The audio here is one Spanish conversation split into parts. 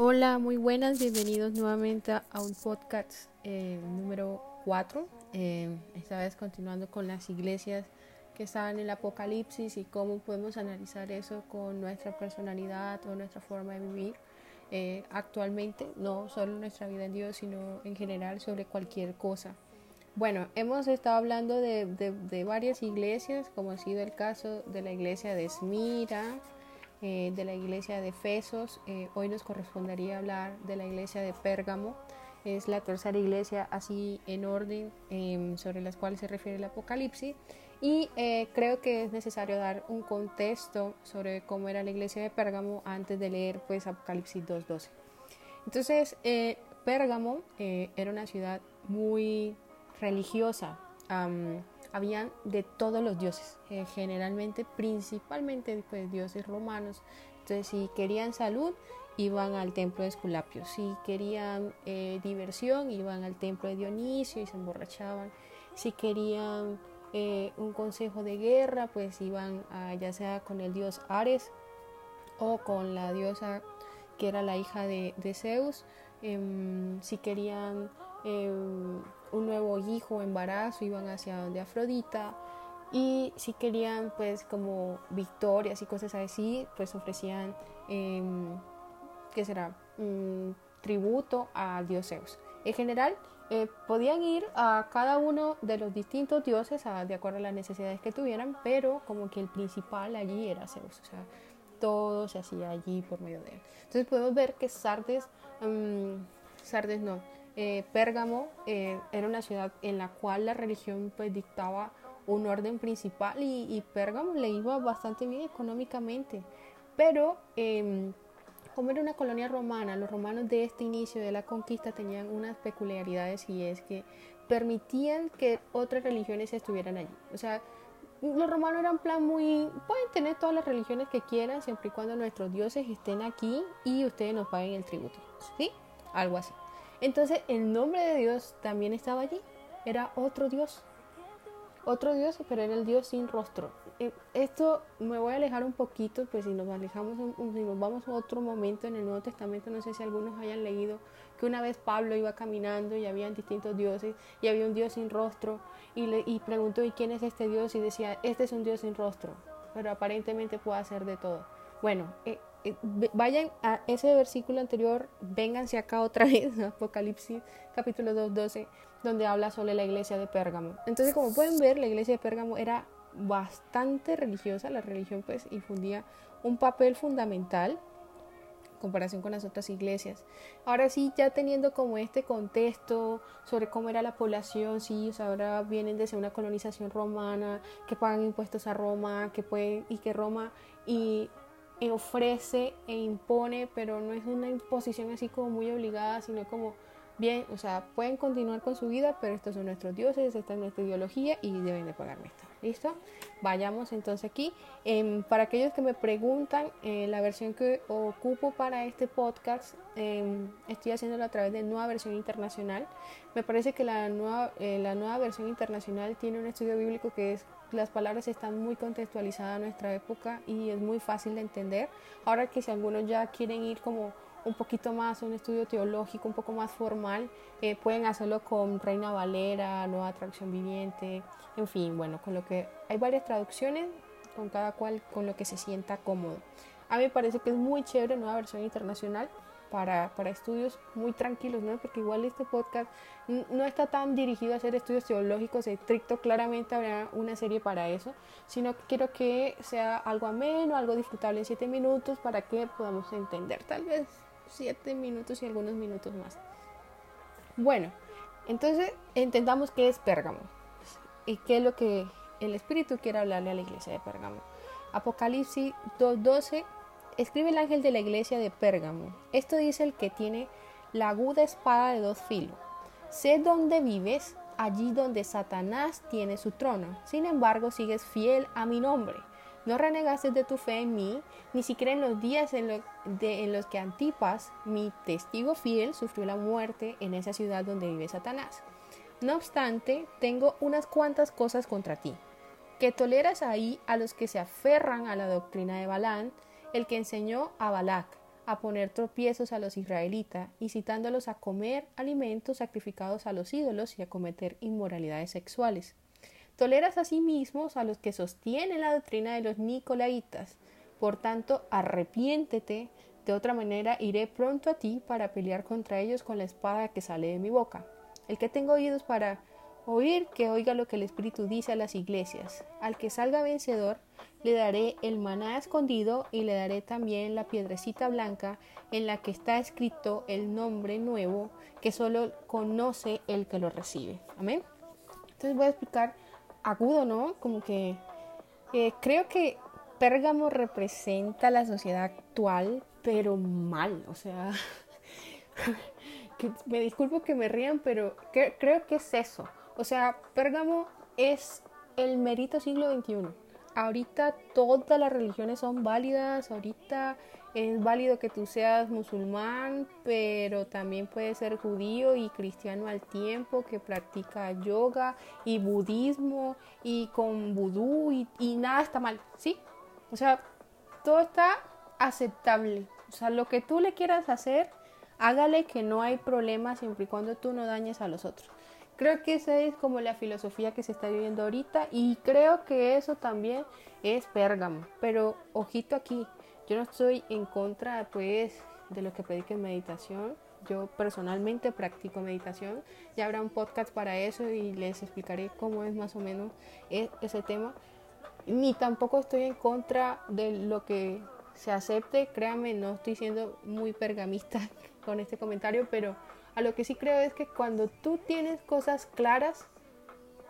Hola, muy buenas, bienvenidos nuevamente a un podcast eh, número 4. Eh, esta vez continuando con las iglesias que están en el Apocalipsis y cómo podemos analizar eso con nuestra personalidad o nuestra forma de vivir eh, actualmente, no solo nuestra vida en Dios, sino en general sobre cualquier cosa. Bueno, hemos estado hablando de, de varias iglesias, como ha sido el caso de la iglesia de Esmira, eh, de la iglesia de Efesos. Eh, hoy nos correspondería hablar de la iglesia de Pérgamo. Es la tercera iglesia así en orden em, sobre las cuales se refiere el Apocalipsis. Y eh, creo que es necesario dar un contexto sobre cómo era la iglesia de Pérgamo antes de leer pues Apocalipsis 2.12. Entonces, Pérgamo era una ciudad muy religiosa habían de todos los dioses, eh, generalmente, principalmente pues, dioses romanos. Entonces, si querían salud, iban al templo de Esculapio. Si querían eh, diversión, iban al templo de Dionisio y se emborrachaban. Si querían eh, un consejo de guerra, pues iban ya sea con el dios Ares o con la diosa que era la hija de, Zeus. Em, si querían em, un nuevo hijo embarazo, iban hacia donde Afrodita. Y si querían pues como victorias y cosas así, pues ofrecían, eh, ¿qué será? tributo a dios Zeus. En general, eh, podían ir a cada uno de los distintos dioses de acuerdo a las necesidades que tuvieran, pero como que el principal allí era Zeus. O sea, todo se hacía allí por medio de él. Entonces podemos ver que Sardes, Sardes no, eh, Pérgamo eh, era una ciudad en la cual la religión pues dictaba un orden principal y, Pérgamo le iba bastante bien económicamente. Pero em, como era una colonia romana, los romanos de este inicio de la conquista tenían unas peculiaridades y es que permitían que otras religiones estuvieran allí. O sea, los romanos eran plan muy, pueden tener todas las religiones que quieran siempre y cuando nuestros dioses estén aquí y ustedes nos paguen el tributo. ¿Sí? Algo así. Entonces el nombre de Dios también estaba allí. Era otro Dios. Otro Dios, pero era el Dios sin rostro. Eh, esto me voy a alejar un poquito, pues si nos alejamos, si nos vamos a otro momento en el Nuevo Testamento, no sé si algunos hayan leído que una vez Pablo iba caminando y habían distintos dioses y había un Dios sin rostro y, le, y preguntó, ¿y quién es este Dios? Y decía, este es un Dios sin rostro, pero aparentemente puede hacer de todo. Bueno, eh, vayan a ese versículo anterior, vénganse acá otra vez, Apocalipsis capítulo 2, 12, donde habla sobre la iglesia de Pérgamo. Entonces, como pueden ver, la iglesia de Pérgamo era bastante religiosa, la religión pues infundía un papel fundamental en comparación con las otras iglesias. Ahora sí, ya teniendo como este contexto sobre cómo era la población, sí, ahora vienen desde una colonización romana, que pagan impuestos a Roma, que pueden, y que Roma y ofrece e impone, pero no es una imposición así como muy obligada, sino como bien, o sea, pueden continuar con su vida, pero estos son nuestros dioses, esta es nuestra ideología y deben de pagarme esto. ¿Listo? Vayamos entonces aquí. Em, para aquellos que me preguntan, eh, la versión que ocupo para este podcast, em, estoy haciéndolo a través de nueva versión internacional. Me parece que la nueva, eh, la nueva versión internacional tiene un estudio bíblico que es las palabras están muy contextualizadas a nuestra época y es muy fácil de entender. Ahora que si algunos ya quieren ir como un poquito más, un estudio teológico un poco más formal, eh, pueden hacerlo con Reina Valera, Nueva Atracción Viviente, en fin, bueno, con lo que hay varias traducciones, con cada cual con lo que se sienta cómodo. A mí me parece que es muy chévere Nueva Versión Internacional para, para estudios muy tranquilos, ¿no? Porque igual este podcast no está tan dirigido a hacer estudios teológicos estrictos, claramente habrá una serie para eso, sino que quiero que sea algo ameno, algo disfrutable en siete minutos para que podamos entender, tal vez siete minutos y algunos minutos más. Bueno, entonces entendamos qué es Pérgamo y qué es lo que el Espíritu quiere hablarle a la iglesia de Pérgamo. Apocalipsis 2.12 escribe el ángel de la iglesia de Pérgamo. Esto dice el que tiene la aguda espada de dos filos. Sé dónde vives, allí donde Satanás tiene su trono. Sin embargo, sigues fiel a mi nombre. No renegaste de tu fe en mí, ni siquiera en los días en, en los que Antipas, mi testigo fiel, sufrió la muerte en esa ciudad donde vive Satanás. No obstante, tengo unas cuantas cosas contra ti, que toleras ahí a los que se aferran a la doctrina de Balán, el que enseñó a Balac, a poner tropiezos a los israelitas, incitándolos a comer alimentos sacrificados a los ídolos y a cometer inmoralidades sexuales. Toleras asimismo a los que sostienen la doctrina de los nicolaitas. Por tanto, arrepiéntete, de otra manera iré pronto a ti para pelear contra ellos con la espada que sale de mi boca. El que tenga oídos para oír, que oiga lo que el Espíritu dice a las iglesias. Al que salga vencedor, le daré el maná escondido y le daré también la piedrecita blanca en la que está escrito el nombre nuevo que solo conoce el que lo recibe. Amén. Entonces voy a explicar agudo, ¿no? Como que eh, creo que Pérgamo representa la sociedad actual, pero mal, o sea, me disculpo que me rían, pero creo que es eso. O sea, Pérgamo es el merito siglo XXI ahorita todas las religiones son válidas, ahorita es válido que tú seas musulmán, pero también puedes ser judío y cristiano al tiempo, que practica yoga y budismo y con vudú y, nada está mal, ¿sí? O sea, todo está aceptable. O sea, lo que tú le quieras hacer, hágale que no hay problema siempre y cuando tú no dañes a los otros. Creo que esa es como la filosofía que se está viviendo ahorita y creo que eso también es Pérgamo. Pero ojito aquí, yo no estoy en contra pues de lo que prediquen meditación. Yo personalmente practico meditación. Ya habrá un podcast para eso y les explicaré cómo es más o menos e-, ese tema. Ni tampoco estoy en contra de lo que se acepte. Créanme, no estoy siendo muy pergamista con este comentario, pero a lo que sí creo es que cuando tú tienes cosas claras,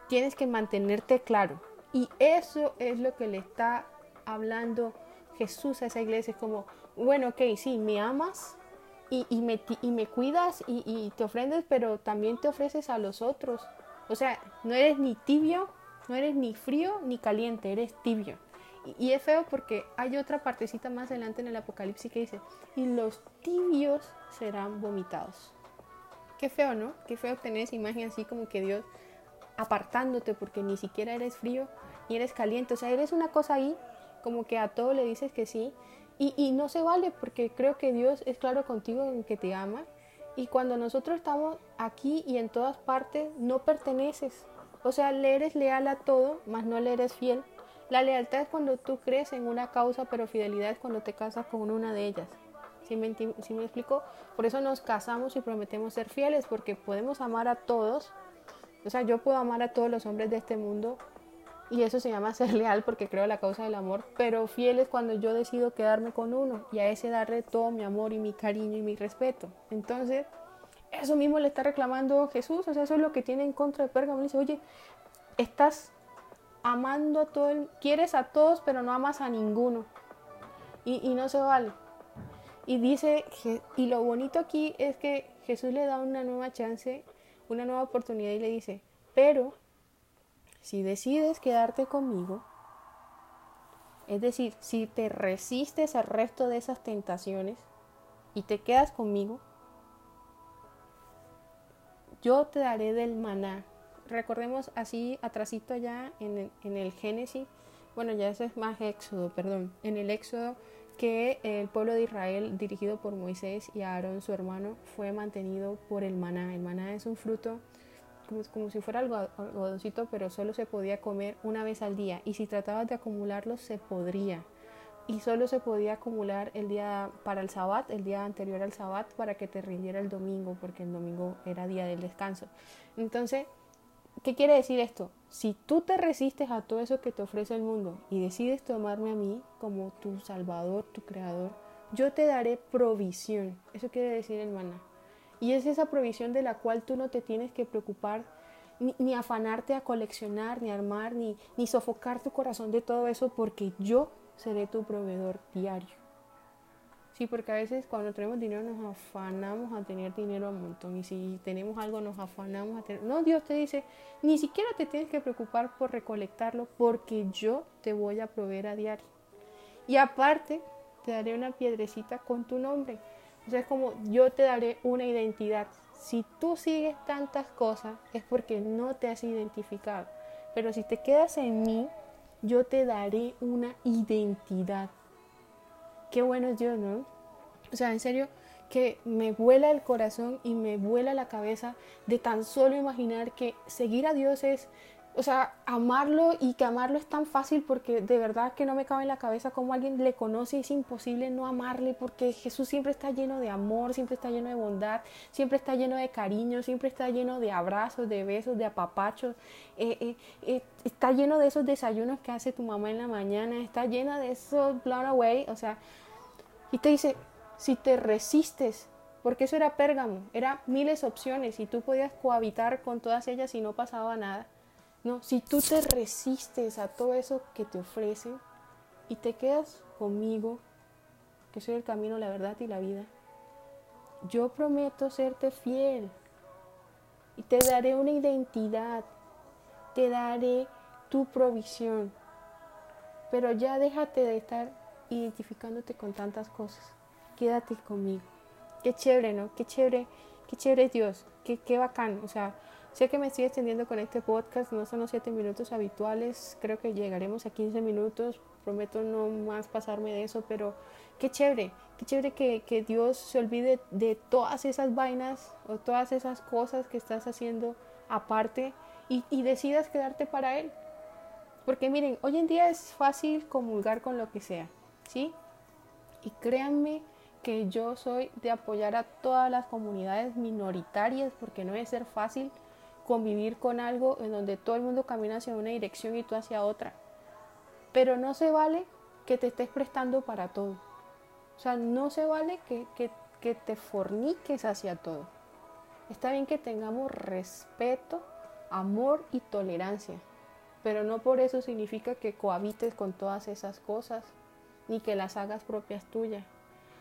tienes que mantenerte claro. Y eso es lo que le está hablando Jesús a esa iglesia. Es como, bueno, ok, sí, me amas y, me, cuidas y, y, te ofrendes, pero también te ofreces a los otros. O sea, no eres ni tibio, no eres ni frío ni caliente, eres tibio. Y es feo porque hay otra partecita más adelante en el Apocalipsis que dice, y los tibios serán vomitados. Qué feo, ¿no? Qué feo tener esa imagen así como que Dios apartándote porque ni siquiera eres frío ni eres caliente. O sea, eres una cosa ahí como que a todo le dices que sí. Y, y no se vale porque creo que Dios es claro contigo en que te ama. Y cuando nosotros estamos aquí y en todas partes, no perteneces. O sea, le eres leal a todo, mas no le eres fiel. La lealtad es cuando tú crees en una causa, pero fidelidad es cuando te casas con una de ellas. ¿Sí me, explico? Por eso nos casamos y prometemos ser fieles, porque podemos amar a todos. O sea, yo puedo amar a todos los hombres de este mundo y eso se llama ser leal porque creo la causa del amor, pero fiel es cuando yo decido quedarme con uno y a ese darle todo mi amor y mi cariño y mi respeto. Entonces, eso mismo le está reclamando Jesús, o sea, eso es lo que tiene en contra de Pérgamo. dice, oye, estás amando a todo, el, quieres a todos, pero no amas a ninguno. Y no se vale. Y dice, y lo bonito aquí es que Jesús le da una nueva chance, una nueva oportunidad y le dice, pero si decides quedarte conmigo, es decir, si te resistes al resto de esas tentaciones y te quedas conmigo, yo te daré del maná. Recordemos así, atrasito allá en el, en el Génesis, bueno, ya eso es más Éxodo, perdón, en el Éxodo que el pueblo de Israel, dirigido por Moisés y Aarón, su hermano, fue mantenido por el maná. El maná es un fruto como, como si fuera algo algodoncito, pero solo se podía comer una vez al día. Y si tratabas de acumularlo, se podría. Y solo se podía acumular el día para el sabbat, el día anterior al sabbat, para que te rindiera el domingo, porque el domingo era día del descanso. Entonces, ¿qué quiere decir esto? Si tú te resistes a todo eso que te ofrece el mundo y decides tomarme a mí como tu salvador, tu creador, yo te daré provisión. Eso quiere decir el maná. Y es esa provisión de la cual tú no te tienes que preocupar ni, afanarte a coleccionar, ni armar, ni, ni sofocar tu corazón de todo eso, porque yo seré tu proveedor diario. Sí, porque a veces cuando tenemos dinero nos afanamos a tener dinero a montón y si tenemos algo nos afanamos a tener... No, Dios te dice, ni siquiera te tienes que preocupar por recolectarlo porque yo te voy a proveer a diario. Y aparte, te daré una piedrecita con tu nombre. O sea, es como yo te daré una identidad. Si tú sigues tantas cosas es porque no te has identificado. Pero si te quedas en mí, yo te daré una identidad. Qué bueno es Dios, ¿no? O sea, en serio, que me vuela el corazón y me vuela la cabeza de tan solo imaginar que seguir a Dios es, o sea, amarlo y que amarlo es tan fácil porque de verdad que no me cabe en la cabeza cómo alguien le conoce y es imposible no amarle porque Jesús siempre está lleno de amor, siempre está lleno de bondad, siempre está lleno de cariño, siempre está lleno de abrazos, de besos, de apapachos, eh, eh, eh, está lleno de esos desayunos que hace tu mamá en la mañana, está llena de esos blown away, o sea, y te dice, si te resistes, porque eso era Pérgamo, era miles opciones y tú podías cohabitar con todas ellas y no pasaba nada. Si tú te resistes a todo eso que te ofrecen y te quedas conmigo, que soy el camino, la verdad y la vida, yo prometo serte fiel y te daré una identidad, te daré tu provisión, pero ya déjate de estar identificándote con tantas cosas quédate conmigo. Qué chévere, ¿no? Qué chévere, qué chévere Dios, qué, qué bacán. O sea, sé que me estoy extendiendo con este podcast, no son los 7 minutos habituales, creo que llegaremos a 15 minutos, prometo no más pasarme de eso, pero qué chévere, qué chévere que, que Dios se olvide de todas esas vainas o todas esas cosas que estás haciendo aparte y, y decidas quedarte para Él. Porque miren, hoy en día es fácil comulgar con lo que sea, ¿sí? Y créanme que yo soy de apoyar a todas las comunidades minoritarias porque no es ser fácil convivir con algo en donde todo el mundo camina hacia una dirección y tú hacia otra. Pero no se vale que te estés prestando para todo. O sea, no se vale que, que, que te forniques hacia todo. Está bien que tengamos respeto, amor y tolerancia, pero no por eso significa que cohabites con todas esas cosas, ni que las hagas propias tuyas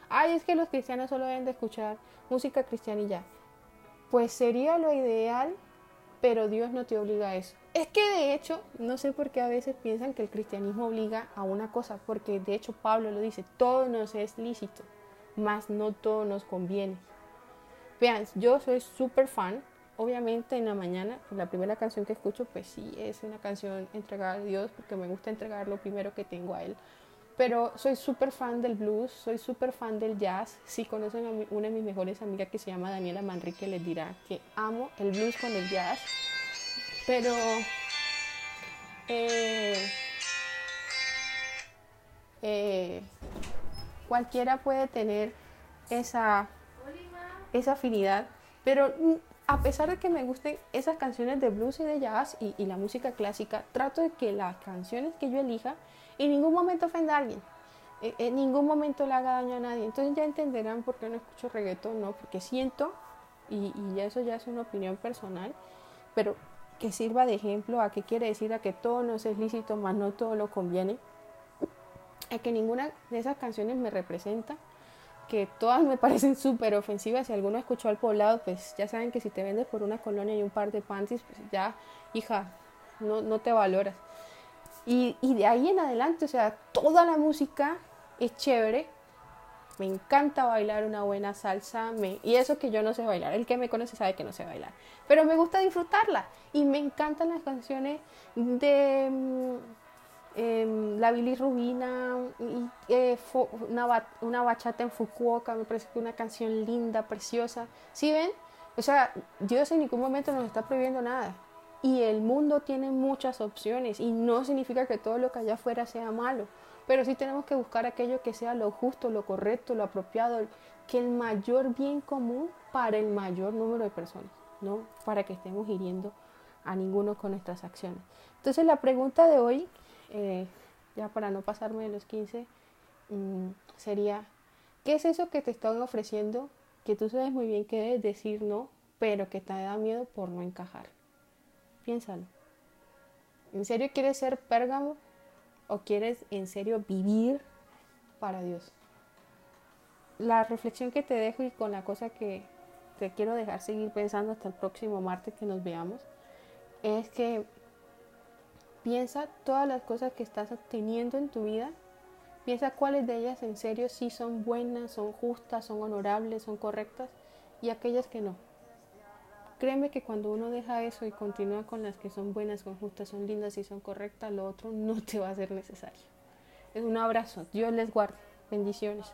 ay, es que los cristianos solo deben de escuchar música cristiana y ya. Pues sería lo ideal, pero Dios no te obliga a eso. Es que de hecho, no sé por qué a veces piensan que el cristianismo obliga a una cosa, porque de hecho Pablo lo dice, todo nos es lícito, mas no todo nos conviene. Vean, yo soy súper fan, obviamente en la mañana, la primera canción que escucho, pues sí, es una canción entregada a Dios, porque me gusta entregar lo primero que tengo a Él. Pero soy súper fan del blues, soy súper fan del jazz. Si conocen a una de mis mejores amigas que se llama Daniela Manrique, les dirá que amo el blues con el jazz. Pero eh, eh, cualquiera puede tener esa, esa afinidad. Pero a pesar de que me gusten esas canciones de blues y de jazz y, la música clásica, trato de que las canciones que yo elija en ningún momento ofenda a alguien. En ningún momento le haga daño a nadie. Entonces ya entenderán por qué no escucho reggaetón, ¿no? Porque siento, y, y eso ya es una opinión personal, pero que sirva de ejemplo a qué quiere decir a que todo no es lícito, más no todo lo conviene. A que ninguna de esas canciones me representa, que todas me parecen súper ofensivas. Si alguno escuchó al poblado, pues ya saben que si te vendes por una colonia y un par de panties, pues ya, hija, no, no te valoras. Y, de ahí en adelante, o sea, toda la música es chévere. Me encanta bailar una buena salsa. Me, y eso que yo no sé bailar. El que me conoce sabe que no sé bailar. Pero me gusta disfrutarla. Y me encantan las canciones de em, la Billy Rubina. Y, eh, una, una bachata en Fukuoka. Me parece que una canción linda, preciosa. ¿Sí ven? O sea, Dios en ningún momento nos está prohibiendo nada. Y el mundo tiene muchas opciones y no significa que todo lo que allá afuera sea malo, pero sí tenemos que buscar aquello que sea lo justo, lo correcto, lo apropiado, que el mayor bien común para el mayor número de personas, no para que estemos hiriendo a ninguno con nuestras acciones. Entonces la pregunta de hoy, eh, ya para no pasarme de los 15, mm, sería, ¿qué es eso que te están ofreciendo que tú sabes muy bien que debes decir no, pero que te da miedo por no encajar? Piénsalo. ¿En serio quieres ser Pérgamo? ¿O quieres en serio vivir para Dios? La reflexión que te dejo y con la cosa que te quiero dejar seguir pensando hasta el próximo martes que nos veamos es que piensa todas las cosas que estás teniendo en tu vida. Piensa cuáles de ellas en serio sí son buenas, son justas, son honorables, son correctas y aquellas que no. Créeme que cuando uno deja eso y continúa con las que son buenas, son justas, son lindas y son correctas, lo otro no te va a ser necesario. Es un abrazo. Dios les guarde. Bendiciones.